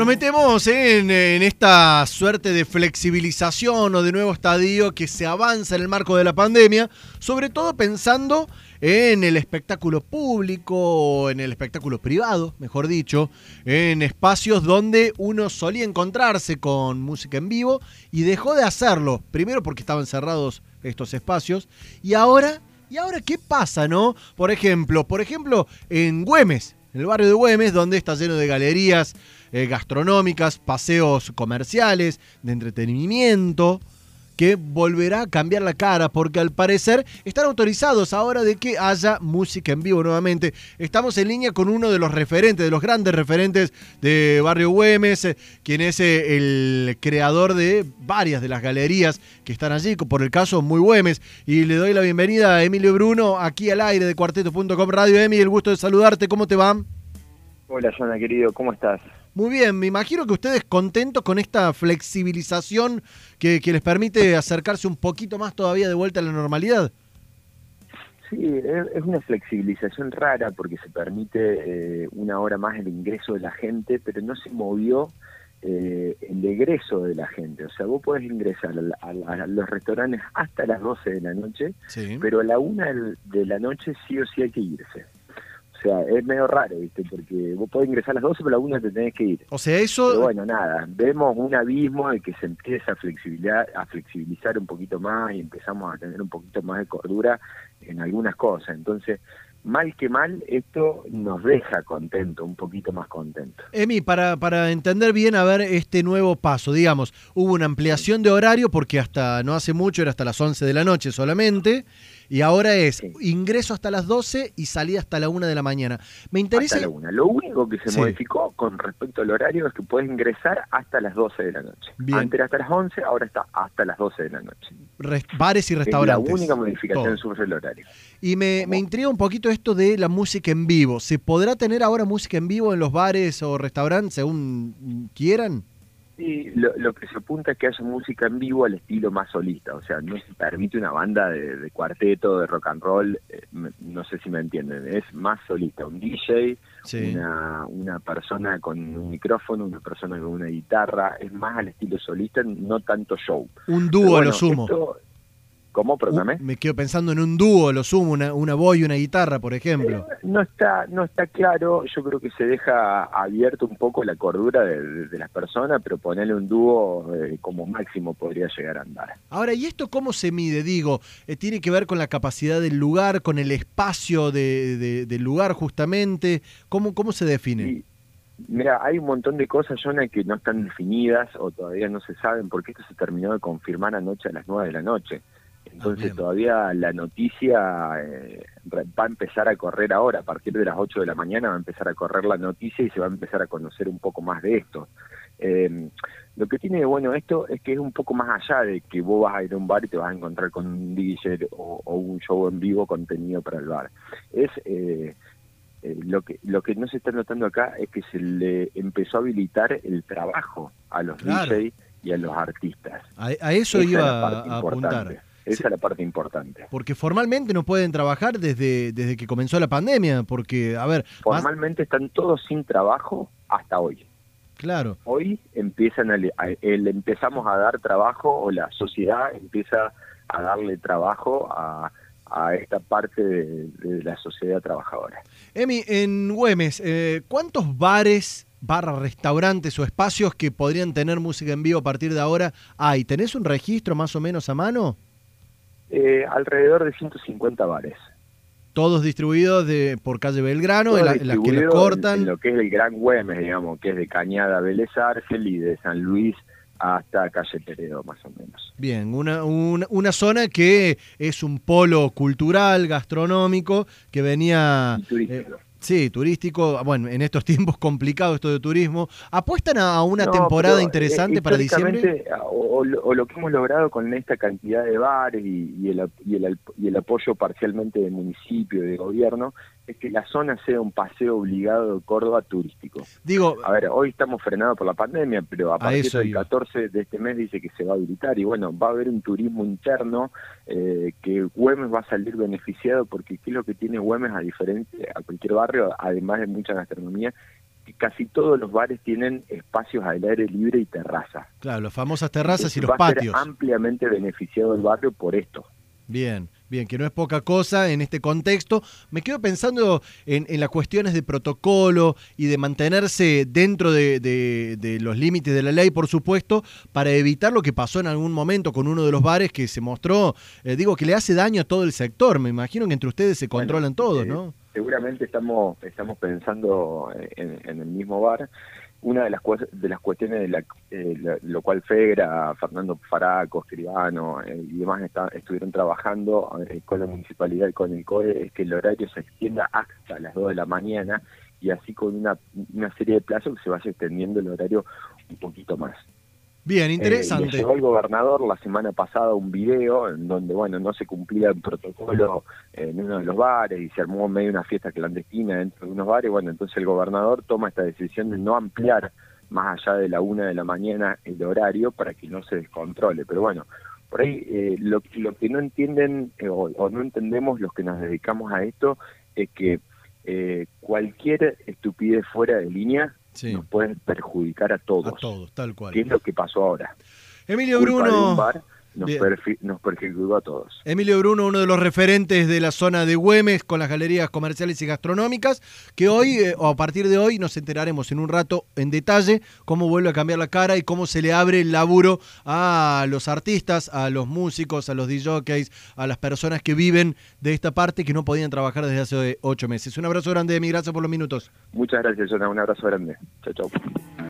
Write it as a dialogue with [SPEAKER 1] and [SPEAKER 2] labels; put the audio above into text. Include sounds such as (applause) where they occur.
[SPEAKER 1] Nos metemos en, esta suerte de flexibilización o de nuevo estadio que se avanza en el marco de la pandemia, sobre todo pensando en el espectáculo público o en el espectáculo privado, mejor dicho, en espacios donde uno solía encontrarse con música en vivo y dejó de hacerlo, primero porque estaban cerrados estos espacios y ahora ¿Y ahora qué pasa, no? Por ejemplo, por ejemplo, en Güemes, en el barrio de Güemes, donde está lleno de galerías eh, gastronómicas, paseos comerciales, de entretenimiento, que volverá a cambiar la cara, porque al parecer están autorizados ahora de que haya música en vivo nuevamente. Estamos en línea con uno de los referentes, de los grandes referentes de Barrio Güemes, eh, quien es eh, el creador de varias de las galerías que están allí, por el caso Muy Güemes. Y le doy la bienvenida a Emilio Bruno, aquí al aire de cuarteto.com Radio. Emi, el gusto de saludarte, ¿cómo te va?
[SPEAKER 2] Hola, Zona, querido, ¿cómo estás?
[SPEAKER 1] Muy bien, me imagino que ustedes contentos con esta flexibilización que, les permite acercarse un poquito más todavía de vuelta a la normalidad.
[SPEAKER 2] Sí, es una flexibilización rara porque se permite eh, una hora más el ingreso de la gente, pero no se movió eh, el egreso de la gente. O sea, vos podés ingresar a, los restaurantes hasta las 12 de la noche, pero a la una de la noche sí o sí hay que irse. O sea, es medio raro, ¿viste? Porque vos podés ingresar a las 12, pero a la 1 te tenés que ir.
[SPEAKER 1] O sea, eso... Pero
[SPEAKER 2] bueno, nada, vemos un abismo de que se empieza a flexibilizar, a flexibilizar un poquito más y empezamos a tener un poquito más de cordura en algunas cosas. Entonces, mal que mal, esto nos deja contento, un poquito más contento.
[SPEAKER 1] Emi, para, para entender bien, a ver, este nuevo paso, digamos, hubo una ampliación de horario porque hasta no hace mucho era hasta las 11 de la noche solamente, y ahora es ingreso hasta las 12 y salida hasta la 1 de la mañana. Me interesa...
[SPEAKER 2] Hasta la 1. Lo único que se modificó con respecto al horario es que puedes ingresar hasta las 12 de la noche. Antes era hasta las 11, ahora está hasta las 12 de la noche.
[SPEAKER 1] bares y restaurantes.
[SPEAKER 2] Es la única modificación sobre el horario.
[SPEAKER 1] Y me, me intriga un poquito esto de la música en vivo. ¿Se podrá tener ahora música en vivo en los bares o restaurantes según quieran?
[SPEAKER 2] Sí, lo, que se apunta es que haya música en vivo al estilo más solista, o sea, no se permite una banda de, cuarteto, de rock and roll, eh, no sé si me entienden, es más solista, un DJ, una, una persona con un micrófono, una persona con una guitarra, es más al estilo solista, no tanto show.
[SPEAKER 1] Un dúo lo sumo.
[SPEAKER 2] ¿Cómo? Perdóname.
[SPEAKER 1] me quedo pensando en un dúo, lo sumo, una, una voz y una guitarra, por ejemplo.
[SPEAKER 2] Eh, no está no está claro, yo creo que se deja abierto un poco la cordura de, las personas, pero ponerle un dúo eh, como máximo podría llegar a andar.
[SPEAKER 1] Ahora, ¿y esto cómo se mide? Digo, eh, ¿tiene que ver con la capacidad del lugar, con el espacio de, del lugar justamente? ¿Cómo, cómo se define?
[SPEAKER 2] Mira, hay un montón de cosas, Jonah, que no están definidas o todavía no se saben, porque esto se terminó de confirmar anoche a las 9 de la noche. Entonces todavía la noticia eh, va a empezar a correr ahora, a partir de las 8 de la mañana va a empezar a correr la noticia y se va a empezar a conocer un poco más de esto. Eh, lo que tiene de bueno esto es que es un poco más allá de que vos vas a ir a un bar y te vas a encontrar con un DJ o, un show en vivo contenido para el bar. Es eh, eh, lo que lo que no se está notando acá es que se le empezó a habilitar el trabajo a los DJs y a los artistas.
[SPEAKER 1] A, eso iba a apuntar.
[SPEAKER 2] Esa es la parte importante.
[SPEAKER 1] Porque formalmente no pueden trabajar desde, desde que comenzó la pandemia, porque, a ver...
[SPEAKER 2] Formalmente están todos sin trabajo hasta hoy.
[SPEAKER 1] Claro.
[SPEAKER 2] Hoy empiezan el, empezamos a dar trabajo, o la sociedad empieza a darle trabajo a, a esta parte de, la sociedad trabajadora.
[SPEAKER 1] Emi, en Güemes, eh, ¿cuántos bares barra restaurantes o espacios que podrían tener música en vivo a partir de ahora hay? ¿Tenés un registro más o menos a mano?
[SPEAKER 2] Eh, alrededor de 150 bares.
[SPEAKER 1] Todos distribuidos de, por calle Belgrano, en, las que les cortan.
[SPEAKER 2] En, lo que es el Gran Güemes, digamos, que es de Cañada Vélez Argel y de San Luis hasta calle Peredo, más o menos.
[SPEAKER 1] Bien, una, una, zona que es un polo cultural, gastronómico, que venía... Sí, turístico, bueno, en estos (laughs) tiempos complicados esto de turismo, ¿apuestan a una temporada interesante eh, para diciembre?
[SPEAKER 2] O, lo que hemos logrado con esta cantidad de bares y, el, y, el, y el apoyo parcialmente del municipio y de gobierno, es que la zona sea un paseo obligado de Córdoba turístico.
[SPEAKER 1] Digo,
[SPEAKER 2] a ver, hoy estamos frenados por la pandemia, pero a, partir del 14 de este mes dice que se va a habilitar y bueno, va a haber un turismo interno eh, que Güemes va a salir beneficiado porque qué es lo que tiene Güemes a diferencia a cualquier barrio, además de mucha gastronomía, casi todos los bares tienen espacios al aire libre y terrazas.
[SPEAKER 1] Claro, las famosas terrazas y los
[SPEAKER 2] va
[SPEAKER 1] patios.
[SPEAKER 2] A ser ampliamente beneficiado el barrio por esto.
[SPEAKER 1] Bien, bien, que no es poca cosa en este contexto. Me quedo pensando en, las cuestiones de protocolo y de mantenerse dentro de, los límites de la ley, por supuesto, para evitar lo que pasó en algún momento con uno de los bares que se mostró, eh, digo, que le hace daño a todo el sector. Me imagino que entre ustedes se controlan todos,
[SPEAKER 2] eh,
[SPEAKER 1] ¿no?
[SPEAKER 2] Seguramente estamos, estamos pensando en, en el mismo bar una de las, de las cuestiones de la, eh, lo, cual Fegra, Fernando Faraco, Escribano eh, y demás estuvieron trabajando eh, con la municipalidad y con el COE es que el horario se extienda hasta las 2 de la mañana y así con una, una serie de plazos que se vaya extendiendo el horario un poquito más.
[SPEAKER 1] Bien, interesante. Eh,
[SPEAKER 2] llegó el gobernador la semana pasada un video en donde, bueno, no se cumplía el protocolo en uno de los bares y se armó medio una fiesta clandestina dentro de unos bares. Bueno, entonces el gobernador toma esta decisión de no ampliar más allá de la una de la mañana el horario para que no se descontrole. Pero bueno, por ahí eh, lo, lo, que no entienden eh, o, no entendemos los que nos dedicamos a esto es que eh, cualquier estupidez fuera de línea nos pueden perjudicar a todos.
[SPEAKER 1] A todos, tal cual.
[SPEAKER 2] ¿Qué es lo que pasó ahora?
[SPEAKER 1] Emilio Bruno
[SPEAKER 2] nos, nos perjudicó a todos.
[SPEAKER 1] Emilio Bruno, uno de los referentes de la zona de Güemes con las galerías comerciales y gastronómicas, que hoy, eh, o a partir de hoy, nos enteraremos en un rato en detalle cómo vuelve a cambiar la cara y cómo se le abre el laburo a los artistas, a los músicos, a los DJs, a las personas que viven de esta parte que no podían trabajar desde hace ocho meses. Un abrazo grande, Emi, gracias por los minutos.
[SPEAKER 2] Muchas gracias, Jonah, un abrazo grande. Chao, chao.